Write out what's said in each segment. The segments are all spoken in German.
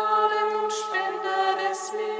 Gnaden und Spende des Lebens.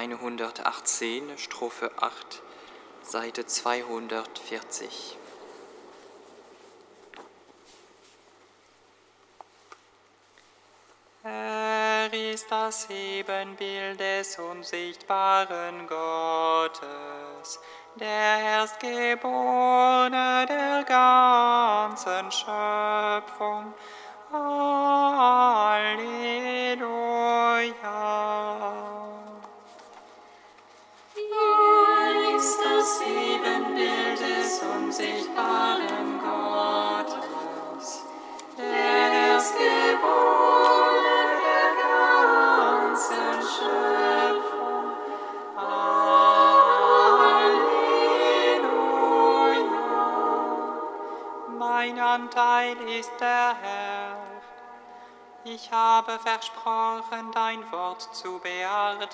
118, Strophe 8, Seite 240. Er ist das Ebenbild des unsichtbaren Gottes, der Erstgeborene der ganzen Schöpfung. mein Teil ist der Herr. Ich habe versprochen, dein Wort zu beachten.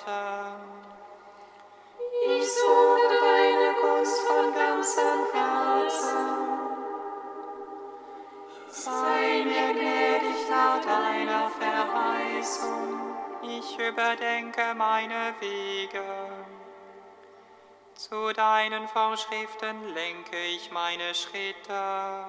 Ich suche deine Gunst von ganzem Herzen. Sei mir gnädig nach deiner Verheißung. Ich überdenke meine Wege. Zu deinen Vorschriften lenke ich meine Schritte.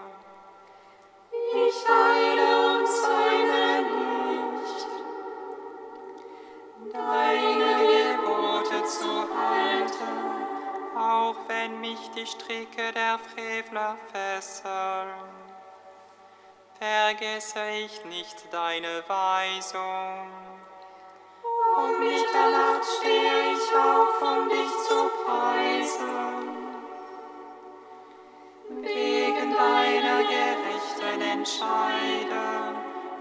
Vergesse ich nicht deine Weisung. und Mitternacht stehe ich auf, um dich zu preisen. Wegen deiner gerechten Entscheide,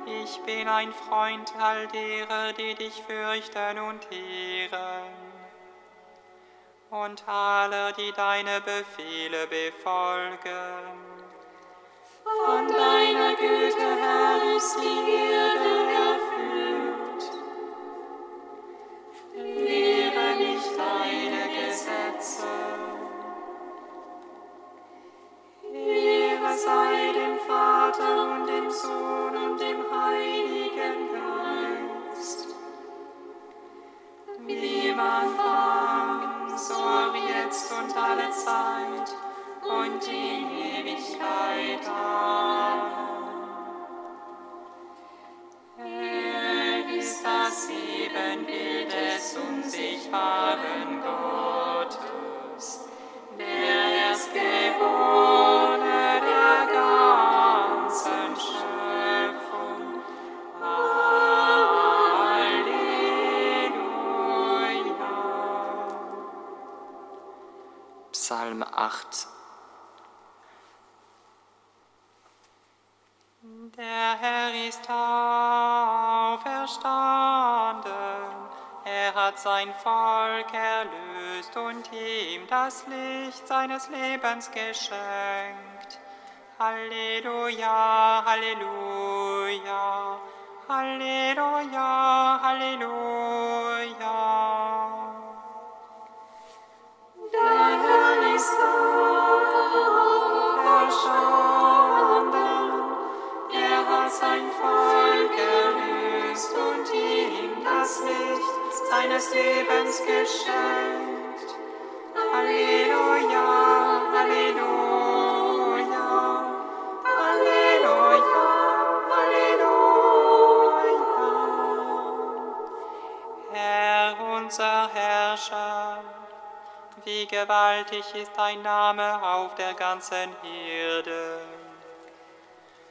Ich bin ein Freund all derer, die dich fürchten und ehren. Und aller, die deine Befehle befolgen. von deiner Güte her ist die Erde das Ebenbild des unsichtbaren Gottes, Psalm 8. Der Herr ist auferstanden. Er hat sein Volk erlöst und ihm das Licht seines Lebens geschenkt. Halleluja, Halleluja, Halleluja, Halleluja. Seines Lebens geschenkt. Halleluja, Halleluja, Halleluja, Halleluja. Herr unser Herrscher, wie gewaltig ist dein Name auf der ganzen Erde.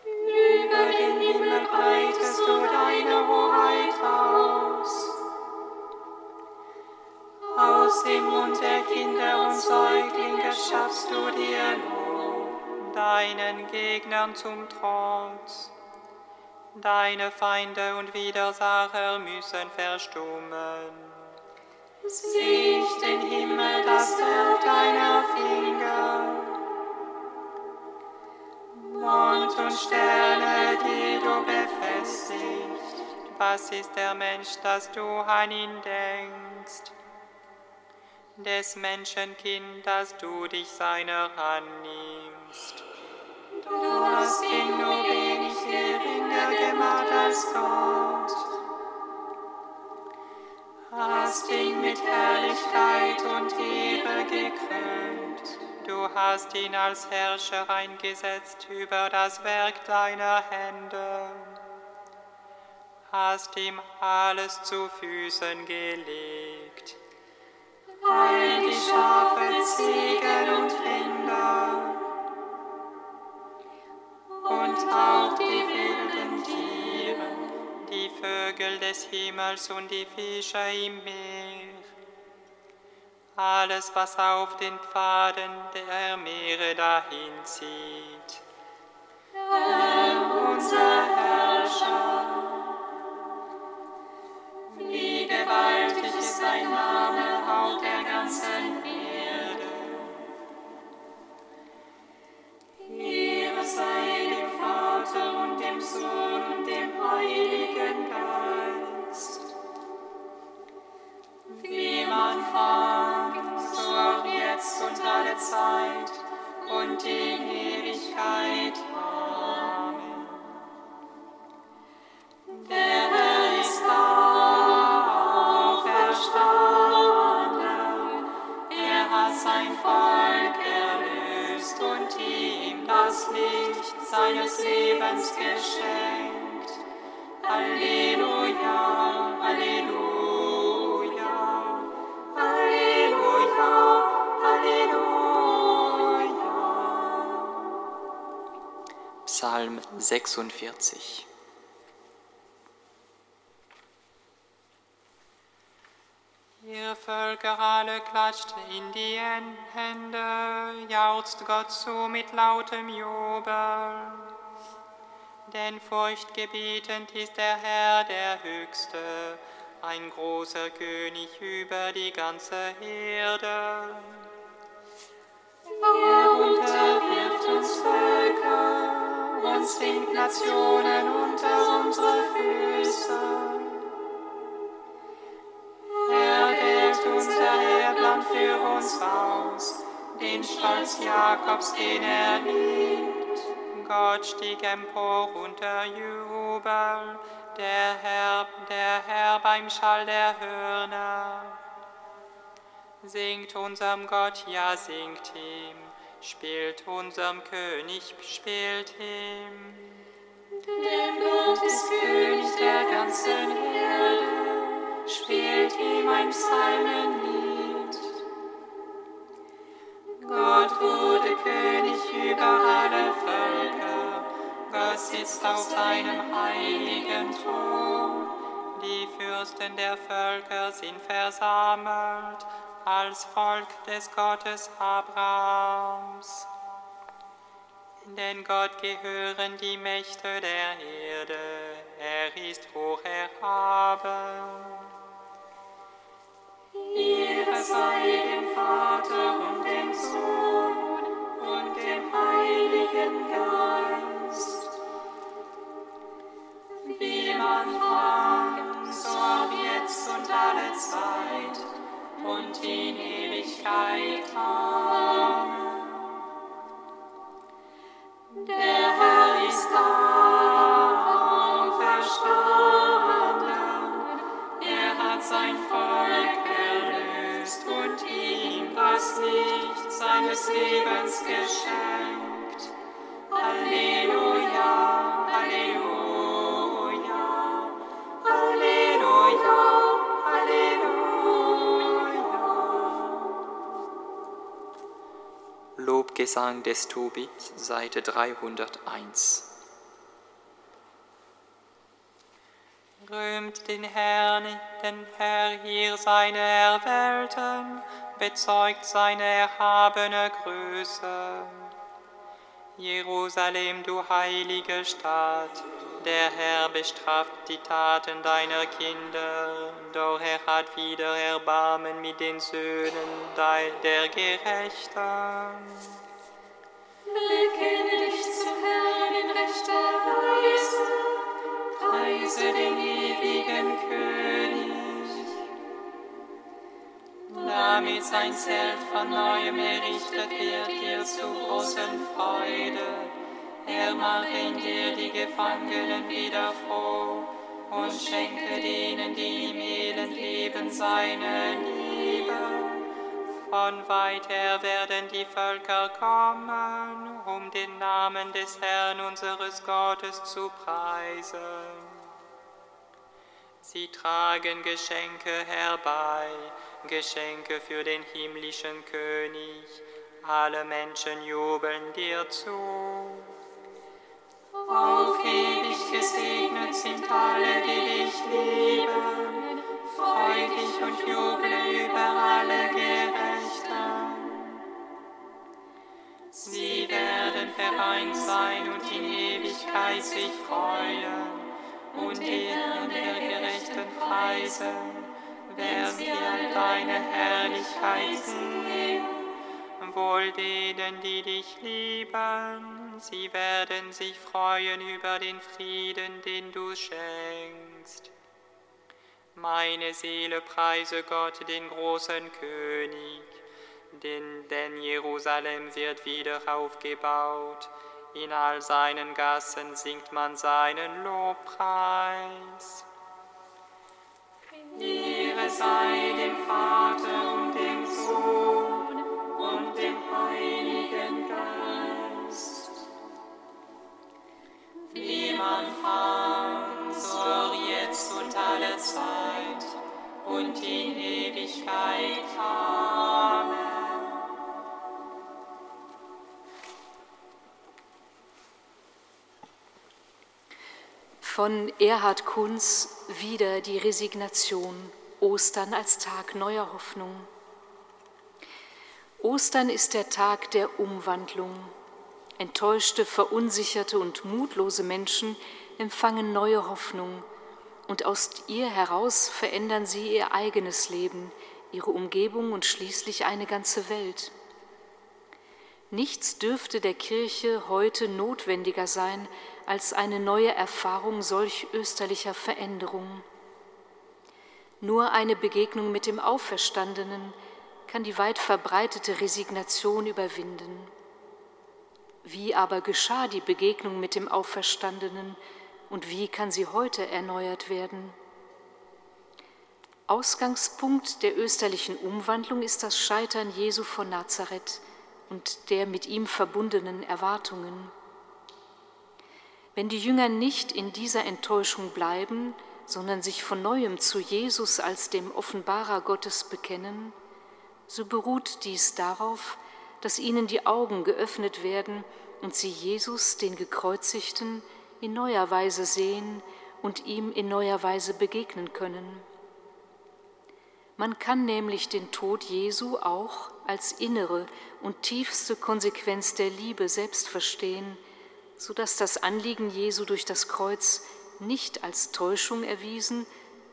Über den Himmel breitest du deine Hoheit aus. Aus dem Mund der Kinder und Säuglinge schaffst du dir Lob. deinen Gegnern zum Trotz. Deine Feinde und Widersacher müssen verstummen. Ich den Himmel, das Werk deiner Finger. Mond und Sterne, die du befestigt. Was ist der Mensch, dass du an ihn denkst? Des Menschenkind, dass du dich seiner annimmst. Du hast ihn nur wenig geringer gemacht als Gott. Hast ihn mit Herrlichkeit und Ehre gekrönt. Du hast ihn als Herrscher eingesetzt über das Werk deiner Hände. Hast ihm alles zu Füßen gelegt. All die Schafe, Ziegen und Rinder und auch die die Vögel des Himmels und die Fische im Meer. Alles, was auf den Pfaden der Meere dahin zieht. Herr, unser Herrscher. Wie gewaltig ist dein Name auf der ganzen Erde. Ehre sei dem Vater und dem Sohn und dem Fang, so auch jetzt und alle Zeit und in Ewigkeit. Amen. Der Herr ist auferstanden. Er hat sein Volk erlöst und ihm das Licht seines Lebens geschenkt. Psalm 46 Ihr Völker alle klatscht in die Hände, jauchzt Gott zu mit lautem Jubel. Denn furchtgebietend ist der Herr der Höchste, ein großer König über die ganze Erde. Er Völker und zwingt Nationen unter unsere Füße. Er wählt unser Erbland für uns aus, den Stolz Jakobs, den er liebt. Gott stieg empor unter Jubel, der Herr, der Herr beim Schall der Hörner. Singt unserem Gott, ja singt ihm, spielt unserem König, spielt ihm. Denn Gott ist König der ganzen Erde, spielt ihm ein Psalmenlied. Gott wurde König über alle Völker, Gott sitzt auf seinem heiligen Thron. Die Fürsten der Völker sind versammelt als Volk des Gottes Abrahams. Denn Gott gehören die Mächte der Erde, er ist hoch erhaben. Ehre sei dem Vater und dem Sohn und dem Heiligen Geist. Wie im Anfang, so jetzt und alle Zeit und in Ewigkeit. Amen. Der Herr ist auferstanden. Er hat sein Volk erlöst und ihm das Licht seines Lebens geschenkt. Halleluja, Lobgesang des Tobit, Seite 301. Rühmt den Herrn, den Herr hier seine Erwählten, bezeugt seine erhabene Größe. Jerusalem, du heilige Stadt, der Herr bestraft die Taten deiner Kinder, doch er hat wieder Erbarmen mit den Söhnen der Gerechten. Bekenne dich zum Herrn in rechter Weise, preise den ewigen König. damit sein Zelt von neuem errichtet wird, dir zu großen Freude. Er mache in dir die Gefangenen wieder froh und schenke denen, die im Elend leben, seine Liebe. Von weit her werden die Völker kommen, um den Namen des Herrn unseres Gottes zu preisen. Sie tragen Geschenke herbei, Geschenke für den himmlischen König. Alle Menschen jubeln dir zu. Auf ewig gesegnet sind alle, die dich lieben. Freu dich und juble über alle Gerechten. Sie werden vereint sein und in Ewigkeit sich freuen und die Herren der Gerechten preisen, sie all deine Herrlichkeit sehen. Wohl denen, die dich lieben, sie werden sich freuen über den Frieden, den du schenkst. Meine Seele preise Gott, den großen König, denn, denn Jerusalem wird wieder aufgebaut. In all seinen Gassen singt man seinen Lobpreis. Ehre sei dem Vater und dem Anfang, so jetzt und alle Zeit und in Ewigkeit. Amen. Von Erhard Kunz wieder die Resignation, Ostern als Tag neuer Hoffnung. Ostern ist der Tag der Umwandlung, Enttäuschte, verunsicherte und mutlose Menschen empfangen neue Hoffnung und aus ihr heraus verändern sie ihr eigenes Leben, ihre Umgebung und schließlich eine ganze Welt. Nichts dürfte der Kirche heute notwendiger sein als eine neue Erfahrung solch österlicher Veränderung. Nur eine Begegnung mit dem Auferstandenen kann die weit verbreitete Resignation überwinden. Wie aber geschah die Begegnung mit dem Auferstandenen und wie kann sie heute erneuert werden? Ausgangspunkt der österlichen Umwandlung ist das Scheitern Jesu von Nazareth und der mit ihm verbundenen Erwartungen. Wenn die Jünger nicht in dieser Enttäuschung bleiben, sondern sich von neuem zu Jesus als dem Offenbarer Gottes bekennen, so beruht dies darauf, dass ihnen die Augen geöffnet werden und sie Jesus, den Gekreuzigten, in neuer Weise sehen und ihm in neuer Weise begegnen können. Man kann nämlich den Tod Jesu auch als innere und tiefste Konsequenz der Liebe selbst verstehen, so dass das Anliegen Jesu durch das Kreuz nicht als Täuschung erwiesen,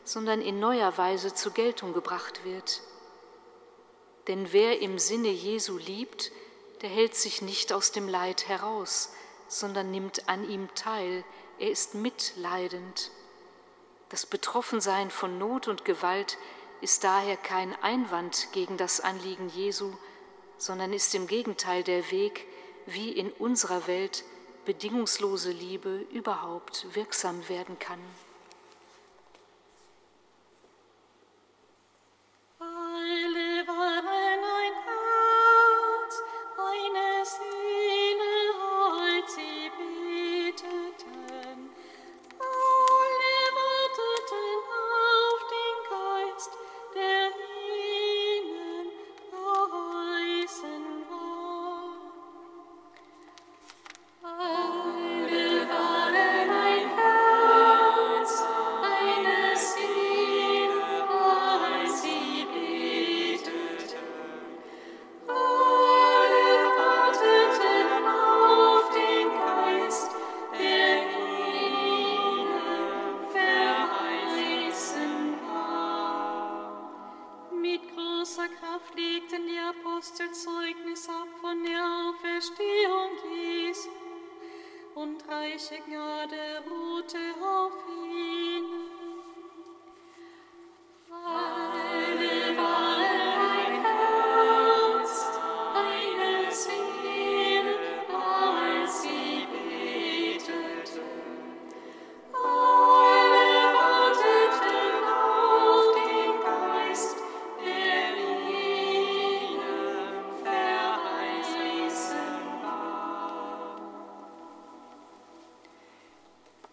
sondern in neuer Weise zur Geltung gebracht wird. Denn wer im Sinne Jesu liebt, der hält sich nicht aus dem Leid heraus, sondern nimmt an ihm teil, er ist mitleidend. Das Betroffensein von Not und Gewalt ist daher kein Einwand gegen das Anliegen Jesu, sondern ist im Gegenteil der Weg, wie in unserer Welt bedingungslose Liebe überhaupt wirksam werden kann.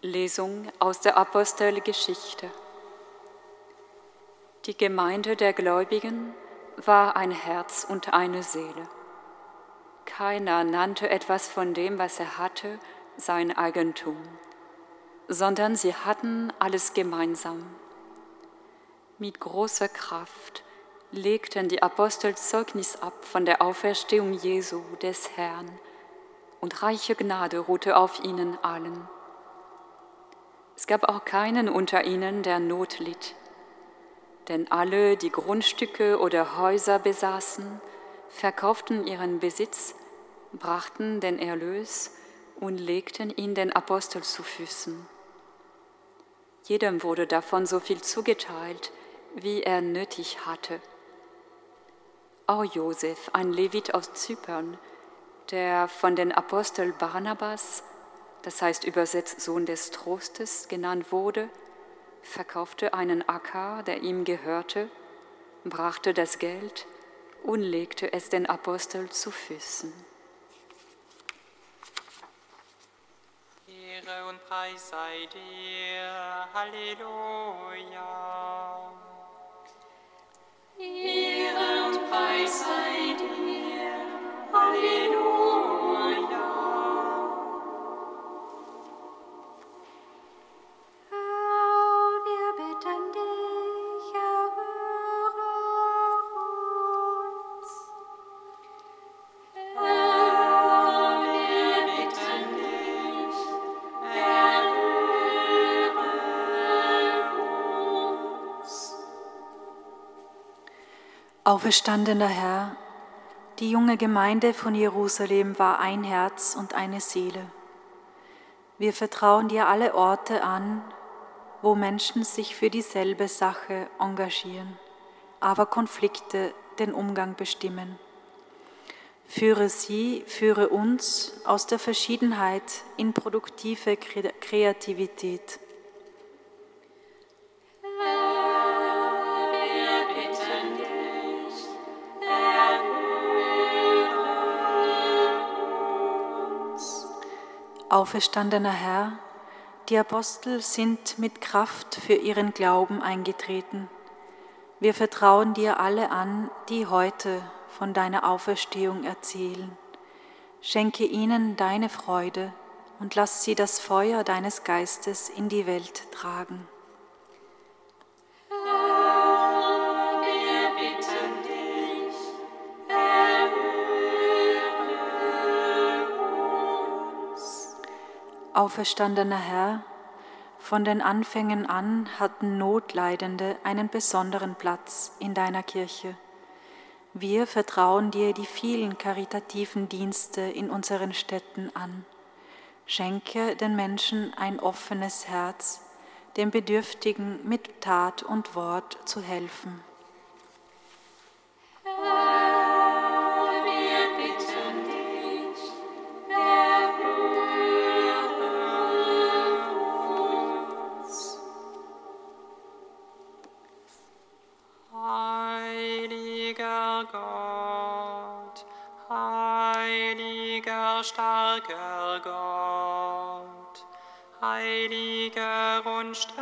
Lesung aus der Apostelgeschichte. Die Gemeinde der Gläubigen war ein Herz und eine Seele. Keiner nannte etwas von dem, was er hatte, sein Eigentum, sondern sie hatten alles gemeinsam. Mit großer Kraft legten die Apostel Zeugnis ab von der Auferstehung Jesu des Herrn, und reiche Gnade ruhte auf ihnen allen. Es gab auch keinen unter ihnen, der Not litt, denn alle, die Grundstücke oder Häuser besaßen, verkauften ihren Besitz, brachten den Erlös und legten ihn den Apostel zu Füßen. Jedem wurde davon so viel zugeteilt, wie er nötig hatte. Auch Josef, ein Levit aus Zypern, der von den Apostel Barnabas das heißt übersetzt Sohn des Trostes genannt wurde, verkaufte einen Acker, der ihm gehörte, brachte das Geld und legte es den Apostel zu Füßen. Ehre und Preis sei dir, Halleluja. Ehre und Preis sei dir, Halleluja. Auferstandener Herr, die junge Gemeinde von Jerusalem war ein Herz und eine Seele. Wir vertrauen dir alle Orte an, wo Menschen sich für dieselbe Sache engagieren, aber Konflikte den Umgang bestimmen. Führe sie, führe uns aus der Verschiedenheit in produktive Kreativität. Auferstandener Herr, die Apostel sind mit Kraft für ihren Glauben eingetreten. Wir vertrauen dir alle an, die heute von deiner Auferstehung erzählen. Schenke ihnen deine Freude und lass sie das Feuer deines Geistes in die Welt tragen. Auferstandener Herr, von den Anfängen an hatten Notleidende einen besonderen Platz in deiner Kirche. Wir vertrauen dir die vielen karitativen Dienste in unseren Städten an. Schenke den Menschen ein offenes Herz, dem Bedürftigen mit Tat und Wort zu helfen. Stadt.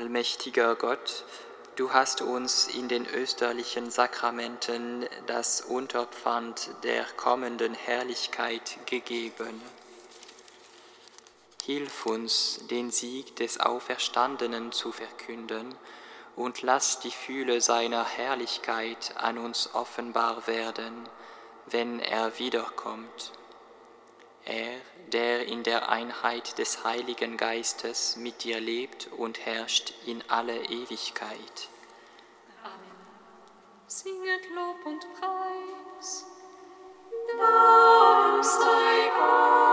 Allmächtiger Gott, du hast uns in den österlichen Sakramenten das Unterpfand der kommenden Herrlichkeit gegeben. Hilf uns, den Sieg des Auferstandenen zu verkünden und lass die Fühle seiner Herrlichkeit an uns offenbar werden, wenn er wiederkommt. Er, der in der Einheit des Heiligen Geistes mit dir lebt und herrscht in alle Ewigkeit. Amen. Singet Lob und Preis. Dank sei Gott.